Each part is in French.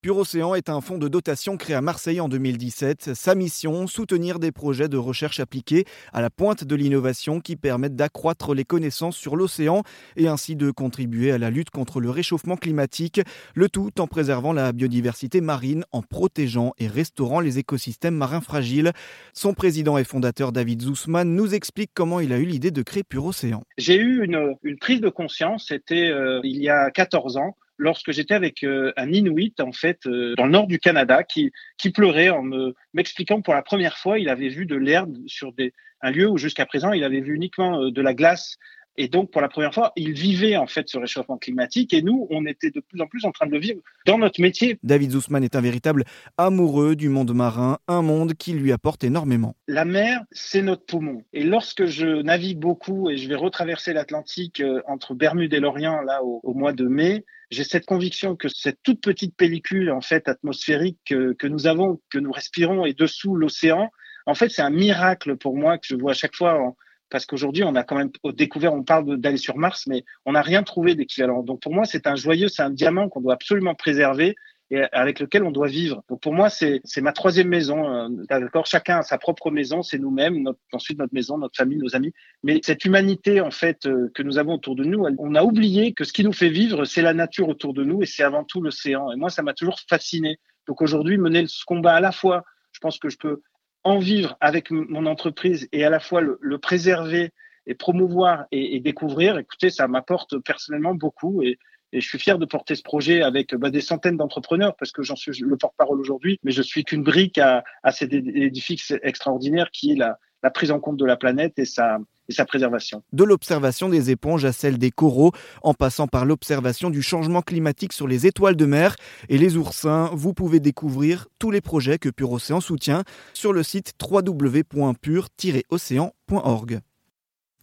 Pure Océan est un fonds de dotation créé à Marseille en 2017. Sa mission, soutenir des projets de recherche appliqués à la pointe de l'innovation qui permettent d'accroître les connaissances sur l'océan et ainsi de contribuer à la lutte contre le réchauffement climatique, le tout en préservant la biodiversité marine, en protégeant et restaurant les écosystèmes marins fragiles. Son président et fondateur David Zussman nous explique comment il a eu l'idée de créer Pure Océan. J'ai eu une, prise de conscience, c'était euh, il y a 14 ans lorsque j'étais avec euh, un Inuit en fait euh, dans le nord du Canada qui qui pleurait en me m'expliquant pour la première fois il avait vu de l'herbe sur des un lieu où jusqu'à présent il avait vu uniquement euh, de la glace et donc, pour la première fois, il vivait en fait ce réchauffement climatique et nous, on était de plus en plus en train de le vivre dans notre métier. David Zussman est un véritable amoureux du monde marin, un monde qui lui apporte énormément. La mer, c'est notre poumon. Et lorsque je navigue beaucoup et je vais retraverser l'Atlantique entre Bermude et l'Orient, là, au mois de mai, j'ai cette conviction que cette toute petite pellicule en fait atmosphérique que, nous avons, que nous respirons et dessous l'océan, en fait c'est un miracle pour moi que je vois à chaque fois. Parce qu'aujourd'hui, on a quand même découvert, on parle d'aller sur Mars, mais on n'a rien trouvé d'équivalent. Donc pour moi, c'est un joyeux, c'est un diamant qu'on doit absolument préserver et avec lequel on doit vivre. Donc pour moi, c'est ma troisième maison. Euh, d'accord, chacun a sa propre maison, c'est nous-mêmes, ensuite notre maison, notre famille, nos amis. Mais cette humanité en fait euh, que nous avons autour de nous, on a oublié que ce qui nous fait vivre, c'est la nature autour de nous et c'est avant tout l'océan. Et moi, ça m'a toujours fasciné. Donc aujourd'hui, mener ce combat à la fois, je pense que je peux en vivre avec mon entreprise et à la fois le, préserver et promouvoir et, découvrir. Écoutez, ça m'apporte personnellement beaucoup et et je suis fier de porter ce projet avec bah, des centaines d'entrepreneurs parce que j'en suis le porte-parole aujourd'hui, mais je suis qu'une brique à, à cet édifice extraordinaire qui est la, la prise en compte de la planète et sa, et sa préservation. De l'observation des éponges à celle des coraux, en passant par l'observation du changement climatique sur les étoiles de mer et les oursins, vous pouvez découvrir tous les projets que Pure Océan soutient sur le site www.pure-océan.org.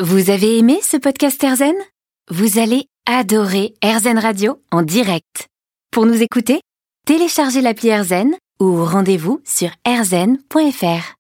Vous avez aimé ce podcast Erzen Vous allez adorer AirZen Radio en direct. Pour nous écouter, téléchargez l'appli AirZen ou rendez-vous sur airzen.fr.